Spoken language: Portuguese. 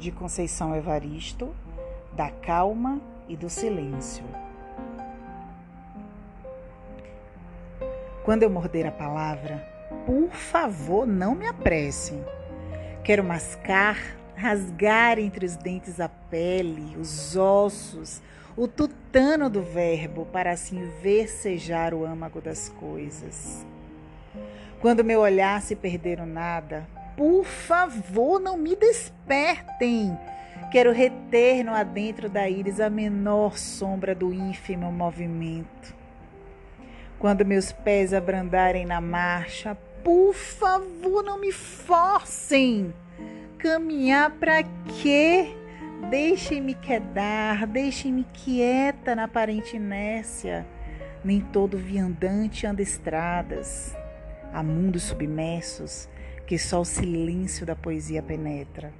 de Conceição Evaristo, da calma e do silêncio. Quando eu morder a palavra, por favor, não me apresse. Quero mascar, rasgar entre os dentes a pele, os ossos, o tutano do verbo, para assim versejar o âmago das coisas. Quando meu olhar se perder o nada, por favor, não me despertem. Quero reter no adentro da íris a menor sombra do ínfimo movimento. Quando meus pés abrandarem na marcha, por favor, não me forcem. Caminhar para quê? Deixem-me quedar, deixem-me quieta na aparente inércia. Nem todo viandante anda estradas. Há mundos submersos que só o silêncio da poesia penetra.